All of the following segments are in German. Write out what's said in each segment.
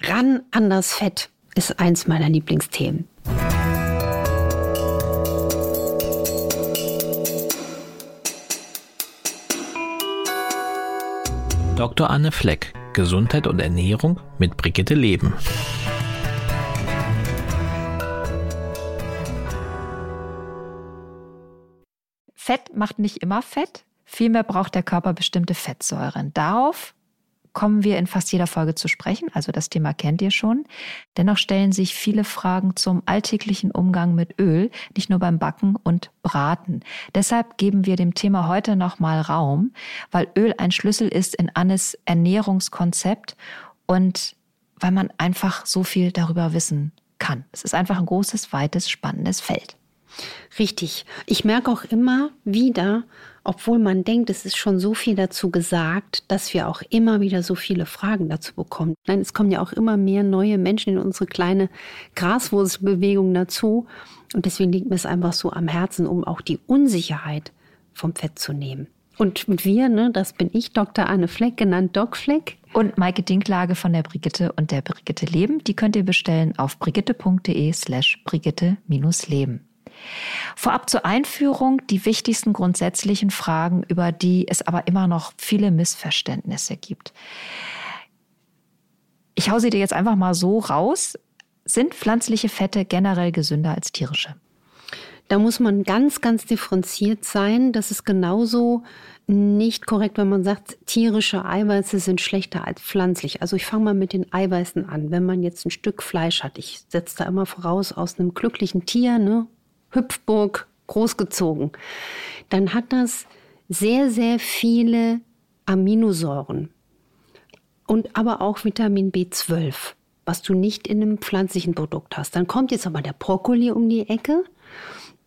Ran an das Fett ist eins meiner Lieblingsthemen. Dr. Anne Fleck, Gesundheit und Ernährung mit Brigitte Leben. Fett macht nicht immer Fett. Vielmehr braucht der Körper bestimmte Fettsäuren. Darauf kommen wir in fast jeder Folge zu sprechen, also das Thema kennt ihr schon. Dennoch stellen sich viele Fragen zum alltäglichen Umgang mit Öl, nicht nur beim Backen und Braten. Deshalb geben wir dem Thema heute nochmal Raum, weil Öl ein Schlüssel ist in Annes Ernährungskonzept und weil man einfach so viel darüber wissen kann. Es ist einfach ein großes, weites, spannendes Feld. Richtig. Ich merke auch immer wieder, obwohl man denkt, es ist schon so viel dazu gesagt, dass wir auch immer wieder so viele Fragen dazu bekommen. Nein, es kommen ja auch immer mehr neue Menschen in unsere kleine Graswurzelbewegung dazu. Und deswegen liegt mir es einfach so am Herzen, um auch die Unsicherheit vom Fett zu nehmen. Und wir, ne, das bin ich, Dr. Anne Fleck, genannt Doc Fleck. Und Maike Dinklage von der Brigitte und der Brigitte Leben. Die könnt ihr bestellen auf brigitte.de slash brigitte-leben. Vorab zur Einführung die wichtigsten grundsätzlichen Fragen, über die es aber immer noch viele Missverständnisse gibt. Ich hau sie dir jetzt einfach mal so raus. Sind pflanzliche Fette generell gesünder als tierische? Da muss man ganz, ganz differenziert sein. Das ist genauso nicht korrekt, wenn man sagt, tierische Eiweiße sind schlechter als pflanzlich. Also ich fange mal mit den Eiweißen an. Wenn man jetzt ein Stück Fleisch hat, ich setze da immer voraus aus einem glücklichen Tier, ne, Hüpfburg großgezogen, dann hat das sehr, sehr viele Aminosäuren und aber auch Vitamin B12, was du nicht in einem pflanzlichen Produkt hast. Dann kommt jetzt aber der Brokkoli um die Ecke.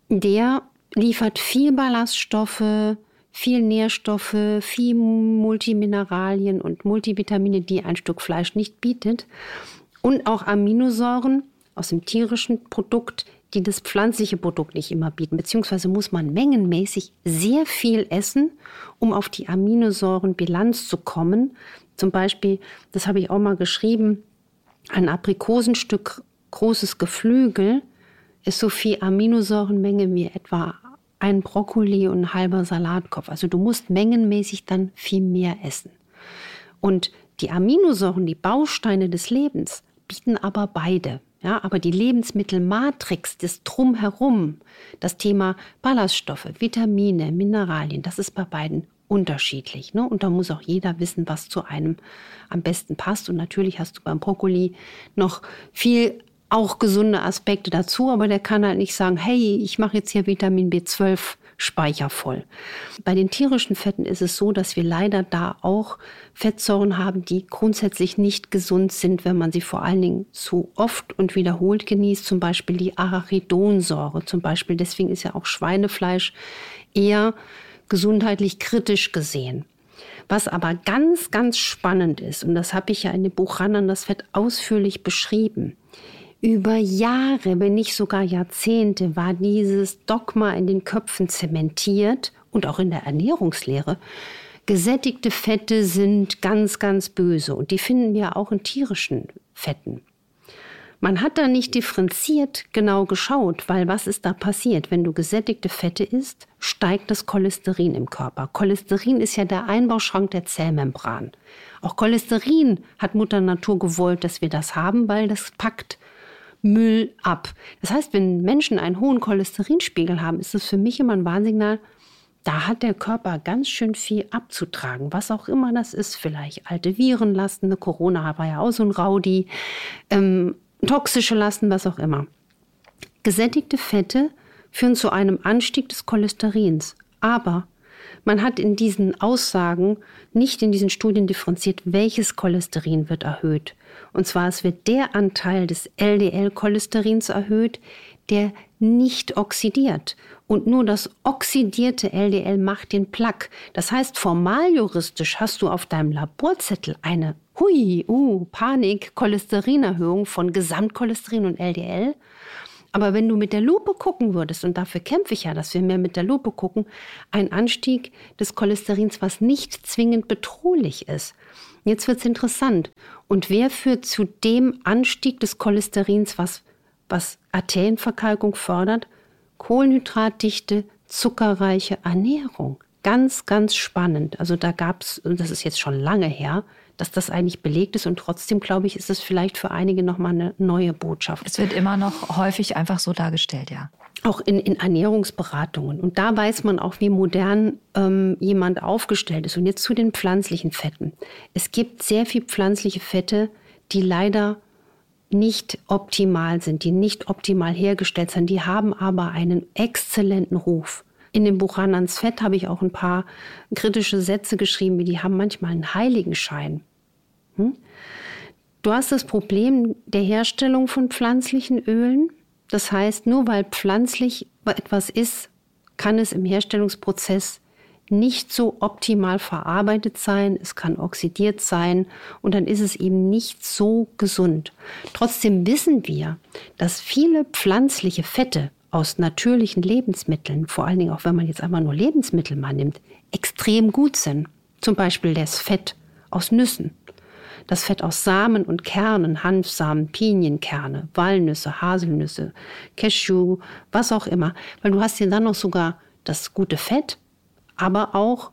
Der liefert viel Ballaststoffe, viel Nährstoffe, viel Multimineralien und Multivitamine, die ein Stück Fleisch nicht bietet. Und auch Aminosäuren aus dem tierischen Produkt, die das pflanzliche Produkt nicht immer bieten. Beziehungsweise muss man mengenmäßig sehr viel essen, um auf die Aminosäurenbilanz zu kommen. Zum Beispiel, das habe ich auch mal geschrieben, ein Aprikosenstück großes Geflügel ist so viel Aminosäurenmenge wie etwa ein Brokkoli und ein halber Salatkopf. Also du musst mengenmäßig dann viel mehr essen. Und die Aminosäuren, die Bausteine des Lebens, bieten aber beide. Ja, aber die Lebensmittelmatrix, das Drumherum, das Thema Ballaststoffe, Vitamine, Mineralien, das ist bei beiden unterschiedlich. Ne? Und da muss auch jeder wissen, was zu einem am besten passt. Und natürlich hast du beim Brokkoli noch viel auch gesunde Aspekte dazu, aber der kann halt nicht sagen, hey, ich mache jetzt hier Vitamin B12 Speicher voll. Bei den tierischen Fetten ist es so, dass wir leider da auch Fettsäuren haben, die grundsätzlich nicht gesund sind, wenn man sie vor allen Dingen zu oft und wiederholt genießt. Zum Beispiel die Arachidonsäure. Zum Beispiel deswegen ist ja auch Schweinefleisch eher gesundheitlich kritisch gesehen. Was aber ganz, ganz spannend ist, und das habe ich ja in dem Buch Ran an das Fett ausführlich beschrieben, über Jahre, wenn nicht sogar Jahrzehnte, war dieses Dogma in den Köpfen zementiert und auch in der Ernährungslehre. Gesättigte Fette sind ganz, ganz böse und die finden wir auch in tierischen Fetten. Man hat da nicht differenziert genau geschaut, weil was ist da passiert? Wenn du gesättigte Fette isst, steigt das Cholesterin im Körper. Cholesterin ist ja der Einbauschrank der Zellmembran. Auch Cholesterin hat Mutter Natur gewollt, dass wir das haben, weil das packt Müll ab. Das heißt, wenn Menschen einen hohen Cholesterinspiegel haben, ist das für mich immer ein Warnsignal, da hat der Körper ganz schön viel abzutragen, was auch immer das ist. Vielleicht alte Virenlasten, eine Corona war ja auch so ein Raudi, ähm, toxische Lasten, was auch immer. Gesättigte Fette führen zu einem Anstieg des Cholesterins. Aber man hat in diesen Aussagen nicht in diesen Studien differenziert, welches Cholesterin wird erhöht. Und zwar es wird der Anteil des LDL-Cholesterins erhöht, der nicht oxidiert. Und nur das oxidierte LDL macht den Plaque. Das heißt, formal juristisch hast du auf deinem Laborzettel eine Hui, uh, Panik, Cholesterinerhöhung von Gesamtcholesterin und LDL. Aber wenn du mit der Lupe gucken würdest, und dafür kämpfe ich ja, dass wir mehr mit der Lupe gucken, ein Anstieg des Cholesterins, was nicht zwingend bedrohlich ist. Jetzt wird es interessant. Und wer führt zu dem Anstieg des Cholesterins, was, was Arterienverkalkung fördert? Kohlenhydratdichte, zuckerreiche Ernährung. Ganz, ganz spannend. Also da gab es, das ist jetzt schon lange her, dass das eigentlich belegt ist und trotzdem, glaube ich, ist es vielleicht für einige nochmal eine neue Botschaft. Es wird immer noch häufig einfach so dargestellt, ja. Auch in, in Ernährungsberatungen. Und da weiß man auch, wie modern ähm, jemand aufgestellt ist. Und jetzt zu den pflanzlichen Fetten. Es gibt sehr viel pflanzliche Fette, die leider nicht optimal sind, die nicht optimal hergestellt sind. Die haben aber einen exzellenten Ruf. In dem Buch Ran ans Fett habe ich auch ein paar kritische Sätze geschrieben, wie die haben manchmal einen Heiligenschein. Hm? Du hast das Problem der Herstellung von pflanzlichen Ölen. Das heißt, nur weil pflanzlich etwas ist, kann es im Herstellungsprozess nicht so optimal verarbeitet sein, es kann oxidiert sein und dann ist es eben nicht so gesund. Trotzdem wissen wir, dass viele pflanzliche Fette aus natürlichen Lebensmitteln, vor allen Dingen auch wenn man jetzt einmal nur Lebensmittel mal nimmt, extrem gut sind. Zum Beispiel das Fett aus Nüssen, das Fett aus Samen und Kernen, Hanfsamen, Pinienkerne, Walnüsse, Haselnüsse, Cashew, was auch immer. Weil du hast ja dann noch sogar das gute Fett, aber auch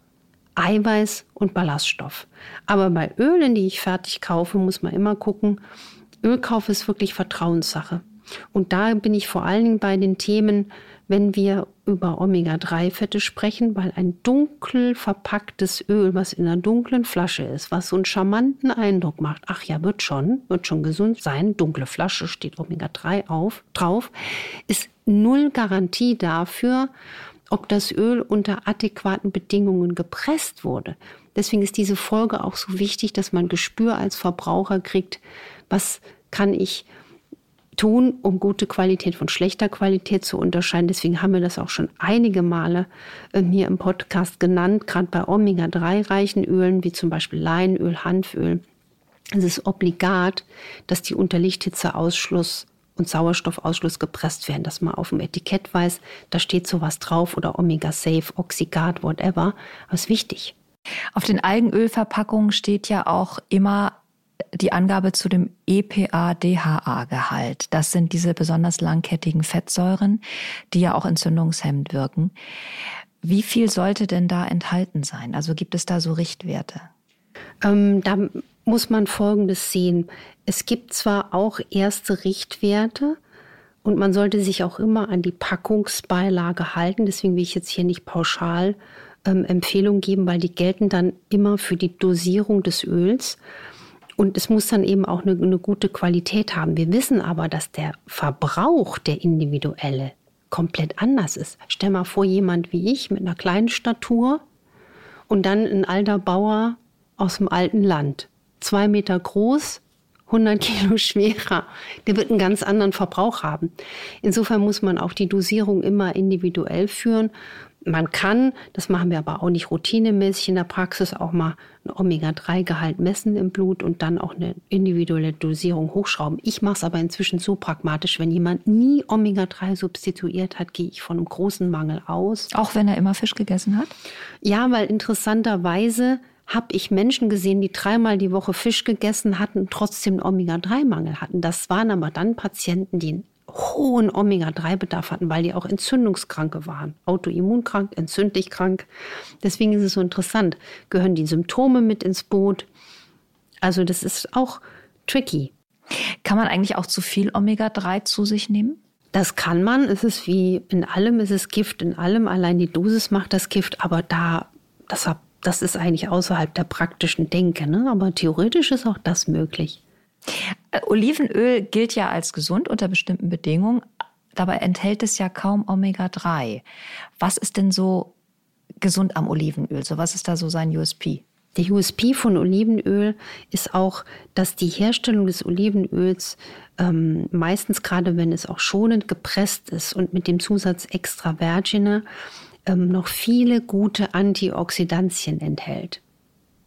Eiweiß und Ballaststoff. Aber bei Ölen, die ich fertig kaufe, muss man immer gucken, Ölkauf ist wirklich Vertrauenssache. Und da bin ich vor allen Dingen bei den Themen, wenn wir über Omega-3-Fette sprechen, weil ein dunkel verpacktes Öl, was in einer dunklen Flasche ist, was so einen charmanten Eindruck macht, ach ja, wird schon, wird schon gesund sein, dunkle Flasche steht Omega-3 auf, drauf, ist null Garantie dafür, ob das Öl unter adäquaten Bedingungen gepresst wurde. Deswegen ist diese Folge auch so wichtig, dass man Gespür als Verbraucher kriegt, was kann ich tun, um gute Qualität von schlechter Qualität zu unterscheiden. Deswegen haben wir das auch schon einige Male äh, hier im Podcast genannt, gerade bei Omega-3-reichen Ölen, wie zum Beispiel Leinöl, Hanföl. Es ist obligat, dass die unter Lichthitzeausschluss und Sauerstoffausschluss gepresst werden, dass man auf dem Etikett weiß, da steht sowas drauf oder Omega-Safe, Oxygat, whatever. Aber ist wichtig. Auf den Algenölverpackungen steht ja auch immer die Angabe zu dem EPA-DHA-Gehalt. Das sind diese besonders langkettigen Fettsäuren, die ja auch entzündungshemmend wirken. Wie viel sollte denn da enthalten sein? Also gibt es da so Richtwerte? Ähm, da muss man Folgendes sehen. Es gibt zwar auch erste Richtwerte, und man sollte sich auch immer an die Packungsbeilage halten. Deswegen will ich jetzt hier nicht pauschal ähm, Empfehlungen geben, weil die gelten dann immer für die Dosierung des Öls. Und es muss dann eben auch eine, eine gute Qualität haben. Wir wissen aber, dass der Verbrauch, der individuelle, komplett anders ist. Stell mal vor, jemand wie ich mit einer kleinen Statur und dann ein alter Bauer aus dem alten Land. Zwei Meter groß, 100 Kilo schwerer. Der wird einen ganz anderen Verbrauch haben. Insofern muss man auch die Dosierung immer individuell führen man kann, das machen wir aber auch nicht routinemäßig in der Praxis, auch mal ein Omega-3-Gehalt messen im Blut und dann auch eine individuelle Dosierung hochschrauben. Ich mache es aber inzwischen so pragmatisch, wenn jemand nie Omega-3 substituiert hat, gehe ich von einem großen Mangel aus. Auch wenn er immer Fisch gegessen hat? Ja, weil interessanterweise habe ich Menschen gesehen, die dreimal die Woche Fisch gegessen hatten und trotzdem einen Omega-3-Mangel hatten. Das waren aber dann Patienten, die einen hohen Omega-3-Bedarf hatten, weil die auch Entzündungskranke waren. Autoimmunkrank, entzündlich krank. Deswegen ist es so interessant. Gehören die Symptome mit ins Boot? Also das ist auch tricky. Kann man eigentlich auch zu viel Omega-3 zu sich nehmen? Das kann man. Es ist wie in allem, es ist Gift in allem. Allein die Dosis macht das Gift, aber da, das, das ist eigentlich außerhalb der praktischen Denke. Ne? Aber theoretisch ist auch das möglich. Äh, Olivenöl gilt ja als gesund unter bestimmten Bedingungen. Dabei enthält es ja kaum Omega-3. Was ist denn so gesund am Olivenöl? So was ist da so sein USP? Der USP von Olivenöl ist auch, dass die Herstellung des Olivenöls ähm, meistens gerade, wenn es auch schonend gepresst ist und mit dem Zusatz extra Vergine, ähm, noch viele gute Antioxidantien enthält.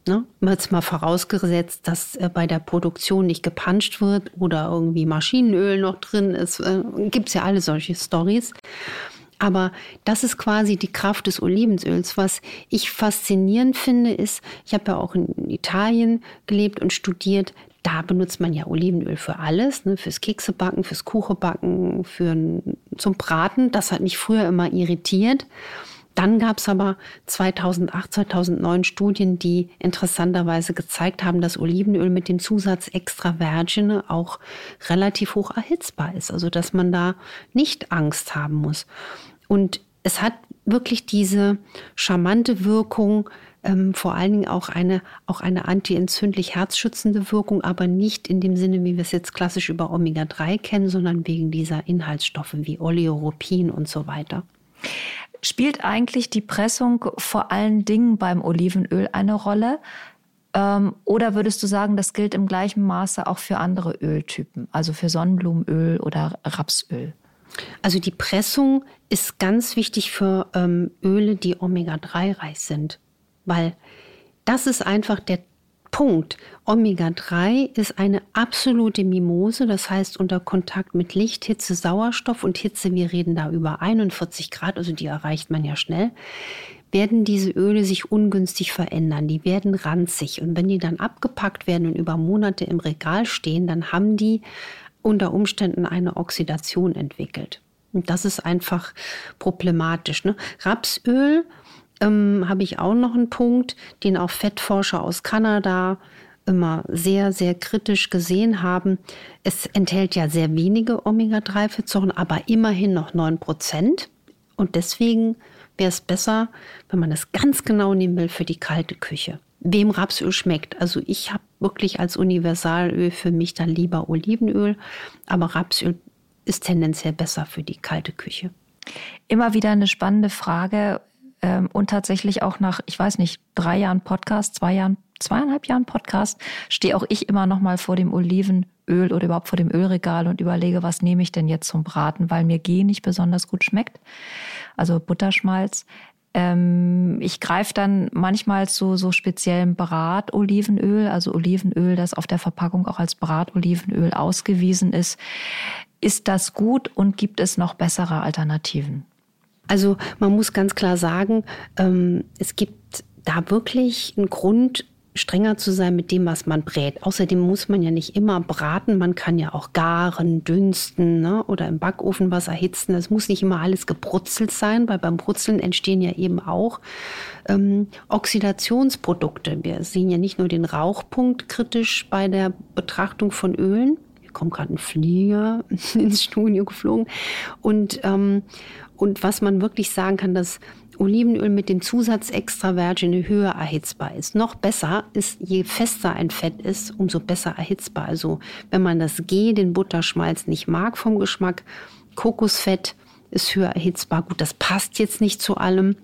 Ne? Jetzt mal vorausgesetzt, dass äh, bei der Produktion nicht gepanscht wird oder irgendwie Maschinenöl noch drin ist. Äh, Gibt es ja alle solche Stories. Aber das ist quasi die Kraft des Olivensöls. Was ich faszinierend finde, ist, ich habe ja auch in Italien gelebt und studiert. Da benutzt man ja Olivenöl für alles, ne? fürs Keksebacken, fürs Kuchenbacken, für zum Braten. Das hat mich früher immer irritiert. Dann gab es aber 2008, 2009 Studien, die interessanterweise gezeigt haben, dass Olivenöl mit dem Zusatz extra Vergine auch relativ hoch erhitzbar ist. Also dass man da nicht Angst haben muss. Und es hat wirklich diese charmante Wirkung, ähm, vor allen Dingen auch eine, auch eine antientzündlich herzschützende Wirkung, aber nicht in dem Sinne, wie wir es jetzt klassisch über Omega-3 kennen, sondern wegen dieser Inhaltsstoffe wie Oleuropin und so weiter. Spielt eigentlich die Pressung vor allen Dingen beim Olivenöl eine Rolle? Ähm, oder würdest du sagen, das gilt im gleichen Maße auch für andere Öltypen, also für Sonnenblumenöl oder Rapsöl? Also die Pressung ist ganz wichtig für ähm, Öle, die Omega-3 reich sind, weil das ist einfach der Punkt. Omega-3 ist eine absolute Mimose, das heißt unter Kontakt mit Licht, Hitze, Sauerstoff und Hitze, wir reden da über 41 Grad, also die erreicht man ja schnell, werden diese Öle sich ungünstig verändern. Die werden ranzig und wenn die dann abgepackt werden und über Monate im Regal stehen, dann haben die unter Umständen eine Oxidation entwickelt. Und das ist einfach problematisch. Ne? Rapsöl ähm, habe ich auch noch einen Punkt, den auch Fettforscher aus Kanada immer sehr, sehr kritisch gesehen haben. Es enthält ja sehr wenige Omega-3-Fettsäuren, aber immerhin noch 9 Prozent. Und deswegen wäre es besser, wenn man das ganz genau nehmen will, für die kalte Küche. Wem Rapsöl schmeckt. Also ich habe wirklich als Universalöl für mich dann lieber Olivenöl, aber Rapsöl ist tendenziell besser für die kalte Küche. Immer wieder eine spannende Frage, ähm, und tatsächlich auch nach, ich weiß nicht, drei Jahren Podcast, zwei Jahren, zweieinhalb Jahren Podcast, stehe auch ich immer noch mal vor dem Olivenöl oder überhaupt vor dem Ölregal und überlege, was nehme ich denn jetzt zum Braten, weil mir G nicht besonders gut schmeckt. Also Butterschmalz. Ähm, ich greife dann manchmal zu so speziellem Bratolivenöl, also Olivenöl, das auf der Verpackung auch als Bratolivenöl ausgewiesen ist. Ist das gut und gibt es noch bessere Alternativen? Also man muss ganz klar sagen, ähm, es gibt da wirklich einen Grund, strenger zu sein mit dem, was man brät. Außerdem muss man ja nicht immer braten, man kann ja auch garen, dünsten ne? oder im Backofen was erhitzen. Es muss nicht immer alles gebrutzelt sein, weil beim Brutzeln entstehen ja eben auch ähm, Oxidationsprodukte. Wir sehen ja nicht nur den Rauchpunkt kritisch bei der Betrachtung von Ölen. Kommt gerade ein Flieger ins Studio geflogen. Und, ähm, und was man wirklich sagen kann, dass Olivenöl mit dem Zusatz extra Virgin höher erhitzbar ist. Noch besser ist, je fester ein Fett ist, umso besser erhitzbar. Also wenn man das G, den Butterschmalz, nicht mag vom Geschmack, Kokosfett ist höher erhitzbar. Gut, das passt jetzt nicht zu allem,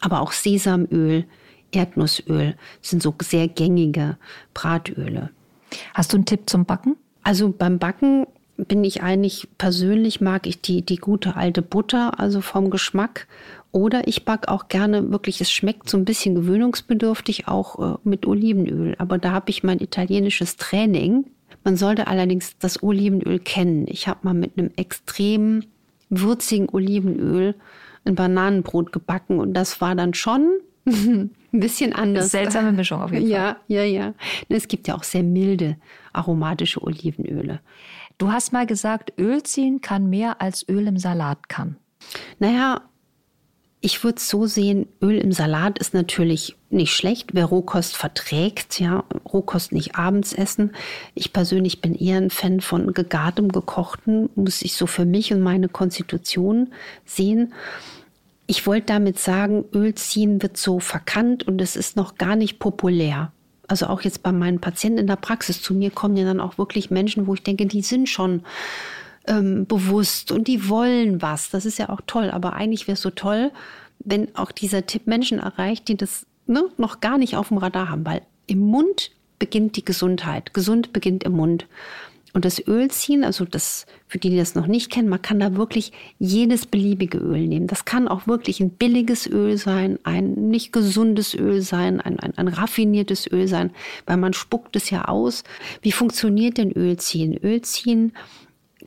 aber auch Sesamöl, Erdnussöl sind so sehr gängige Bratöle. Hast du einen Tipp zum Backen? Also beim Backen bin ich eigentlich persönlich mag ich die, die gute alte Butter, also vom Geschmack. Oder ich backe auch gerne wirklich, es schmeckt so ein bisschen gewöhnungsbedürftig auch äh, mit Olivenöl. Aber da habe ich mein italienisches Training. Man sollte allerdings das Olivenöl kennen. Ich habe mal mit einem extrem würzigen Olivenöl ein Bananenbrot gebacken und das war dann schon ein bisschen anders. Seltsame Mischung auf jeden Fall. Ja, ja, ja. Es gibt ja auch sehr milde aromatische Olivenöle. Du hast mal gesagt, Öl ziehen kann mehr als Öl im Salat kann. Naja, ich würde es so sehen, Öl im Salat ist natürlich nicht schlecht, wer Rohkost verträgt, ja, Rohkost nicht abends essen. Ich persönlich bin eher ein Fan von gegartem, gekochten, muss ich so für mich und meine Konstitution sehen. Ich wollte damit sagen, Öl ziehen wird so verkannt und es ist noch gar nicht populär also auch jetzt bei meinen Patienten in der Praxis, zu mir kommen ja dann auch wirklich Menschen, wo ich denke, die sind schon ähm, bewusst und die wollen was. Das ist ja auch toll, aber eigentlich wäre es so toll, wenn auch dieser Tipp Menschen erreicht, die das ne, noch gar nicht auf dem Radar haben, weil im Mund beginnt die Gesundheit. Gesund beginnt im Mund. Und das Öl ziehen, also das, für die, die das noch nicht kennen, man kann da wirklich jedes beliebige Öl nehmen. Das kann auch wirklich ein billiges Öl sein, ein nicht gesundes Öl sein, ein, ein, ein raffiniertes Öl sein, weil man spuckt es ja aus. Wie funktioniert denn Ölziehen? Ölziehen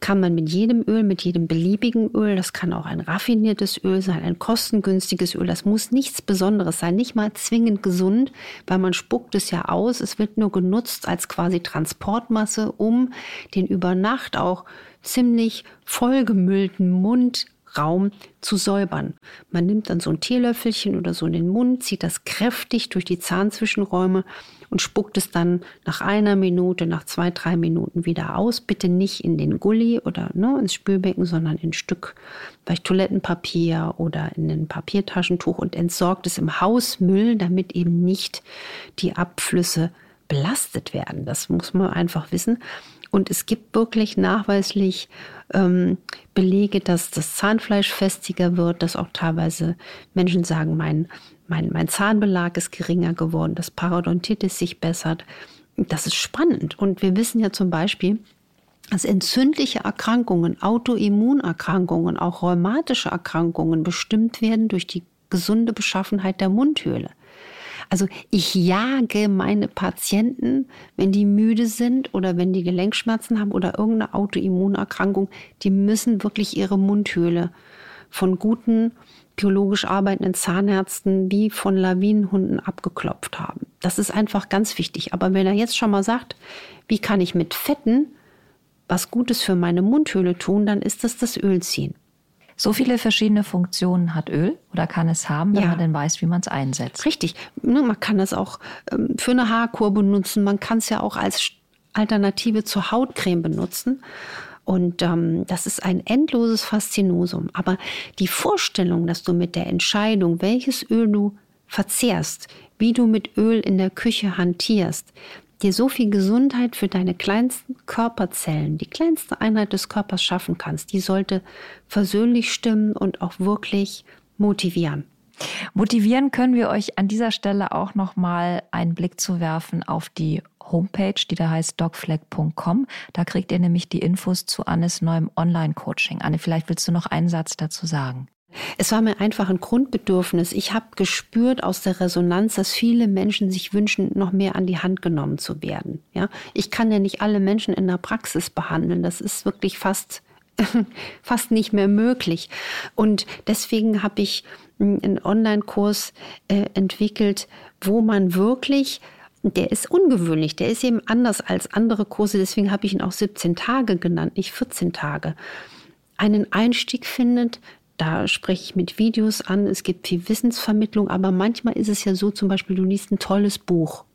kann man mit jedem Öl, mit jedem beliebigen Öl, das kann auch ein raffiniertes Öl sein, ein kostengünstiges Öl, das muss nichts Besonderes sein, nicht mal zwingend gesund, weil man spuckt es ja aus. Es wird nur genutzt als quasi Transportmasse, um den über Nacht auch ziemlich vollgemüllten Mund Raum zu säubern. Man nimmt dann so ein Teelöffelchen oder so in den Mund, zieht das kräftig durch die Zahnzwischenräume und spuckt es dann nach einer Minute, nach zwei, drei Minuten wieder aus. Bitte nicht in den Gully oder ne, ins Spülbecken, sondern in Stück vielleicht Toilettenpapier oder in ein Papiertaschentuch und entsorgt es im Hausmüll, damit eben nicht die Abflüsse belastet werden. Das muss man einfach wissen. Und es gibt wirklich nachweislich ähm, Belege, dass das Zahnfleisch festiger wird, dass auch teilweise Menschen sagen, mein, mein, mein Zahnbelag ist geringer geworden, dass Parodontitis sich bessert. Das ist spannend. Und wir wissen ja zum Beispiel, dass entzündliche Erkrankungen, Autoimmunerkrankungen, auch rheumatische Erkrankungen bestimmt werden durch die gesunde Beschaffenheit der Mundhöhle. Also ich jage meine Patienten, wenn die müde sind oder wenn die Gelenkschmerzen haben oder irgendeine Autoimmunerkrankung, die müssen wirklich ihre Mundhöhle von guten biologisch arbeitenden Zahnärzten wie von Lawinenhunden abgeklopft haben. Das ist einfach ganz wichtig. Aber wenn er jetzt schon mal sagt, wie kann ich mit Fetten was Gutes für meine Mundhöhle tun, dann ist das das Ölziehen. So viele verschiedene Funktionen hat Öl oder kann es haben, wenn ja. man denn weiß, wie man es einsetzt. Richtig. Ne, man kann es auch ähm, für eine Haarkur benutzen. Man kann es ja auch als Alternative zur Hautcreme benutzen. Und ähm, das ist ein endloses Faszinosum. Aber die Vorstellung, dass du mit der Entscheidung, welches Öl du verzehrst, wie du mit Öl in der Küche hantierst, dir so viel Gesundheit für deine kleinsten Körperzellen, die kleinste Einheit des Körpers schaffen kannst, die sollte versöhnlich stimmen und auch wirklich motivieren. Motivieren können wir euch an dieser Stelle auch noch mal einen Blick zu werfen auf die Homepage, die da heißt dogflag.com. Da kriegt ihr nämlich die Infos zu Annes neuem Online-Coaching. Anne, vielleicht willst du noch einen Satz dazu sagen. Es war mir einfach ein Grundbedürfnis. Ich habe gespürt aus der Resonanz, dass viele Menschen sich wünschen, noch mehr an die Hand genommen zu werden. Ja, ich kann ja nicht alle Menschen in der Praxis behandeln. Das ist wirklich fast fast nicht mehr möglich. Und deswegen habe ich hm, einen Online-Kurs äh, entwickelt, wo man wirklich der ist ungewöhnlich, der ist eben anders als andere Kurse, deswegen habe ich ihn auch 17 Tage genannt, nicht 14 Tage. Einen Einstieg findet, da spreche ich mit Videos an, es gibt viel Wissensvermittlung, aber manchmal ist es ja so, zum Beispiel, du liest ein tolles Buch.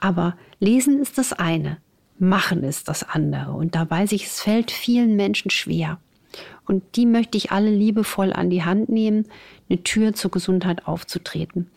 Aber lesen ist das eine, machen ist das andere. Und da weiß ich, es fällt vielen Menschen schwer. Und die möchte ich alle liebevoll an die Hand nehmen, eine Tür zur Gesundheit aufzutreten.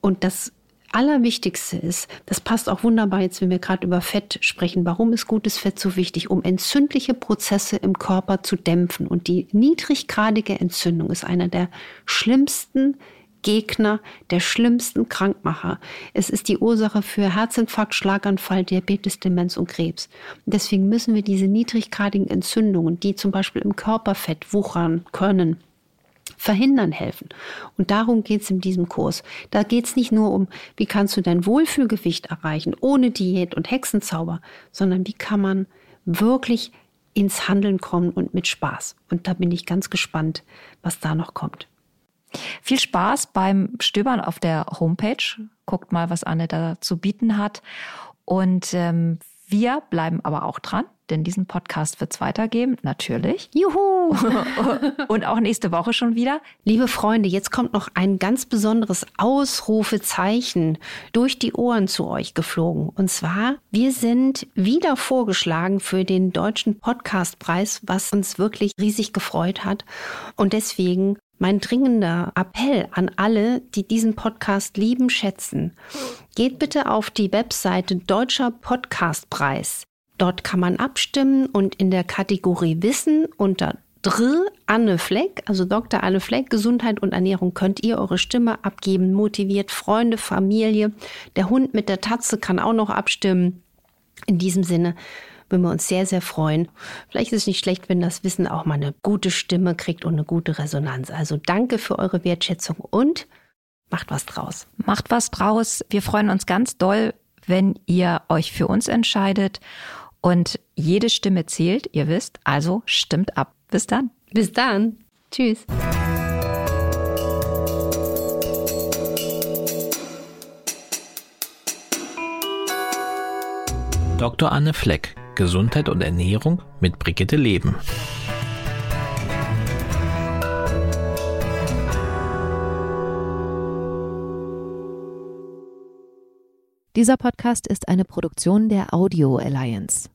Und das Allerwichtigste ist, das passt auch wunderbar jetzt, wenn wir gerade über Fett sprechen. Warum ist gutes Fett so wichtig? Um entzündliche Prozesse im Körper zu dämpfen. Und die niedriggradige Entzündung ist einer der schlimmsten Gegner, der schlimmsten Krankmacher. Es ist die Ursache für Herzinfarkt, Schlaganfall, Diabetes, Demenz und Krebs. Und deswegen müssen wir diese niedriggradigen Entzündungen, die zum Beispiel im Körperfett wuchern können, verhindern helfen. Und darum geht es in diesem Kurs. Da geht es nicht nur um, wie kannst du dein Wohlfühlgewicht erreichen, ohne Diät und Hexenzauber, sondern wie kann man wirklich ins Handeln kommen und mit Spaß. Und da bin ich ganz gespannt, was da noch kommt. Viel Spaß beim Stöbern auf der Homepage. Guckt mal, was Anne da zu bieten hat. Und ähm, wir bleiben aber auch dran denn diesen Podcast wird es weitergeben, natürlich. Und auch nächste Woche schon wieder. Liebe Freunde, jetzt kommt noch ein ganz besonderes Ausrufezeichen durch die Ohren zu euch geflogen. Und zwar, wir sind wieder vorgeschlagen für den Deutschen Podcastpreis, was uns wirklich riesig gefreut hat. Und deswegen mein dringender Appell an alle, die diesen Podcast lieben, schätzen. Geht bitte auf die Webseite Deutscher Podcastpreis. Dort kann man abstimmen und in der Kategorie Wissen unter Dr. Anne Fleck, also Dr. Anne Fleck, Gesundheit und Ernährung, könnt ihr eure Stimme abgeben, motiviert Freunde, Familie. Der Hund mit der Tatze kann auch noch abstimmen. In diesem Sinne würden wir uns sehr, sehr freuen. Vielleicht ist es nicht schlecht, wenn das Wissen auch mal eine gute Stimme kriegt und eine gute Resonanz. Also danke für eure Wertschätzung und macht was draus. Macht was draus. Wir freuen uns ganz doll, wenn ihr euch für uns entscheidet Und jede Stimme zählt, ihr wisst, also stimmt ab. Bis dann. Bis dann. Tschüss. Dr. Anne Fleck, Gesundheit und Ernährung mit Brigitte Leben. Dieser Podcast ist eine Produktion der Audio Alliance.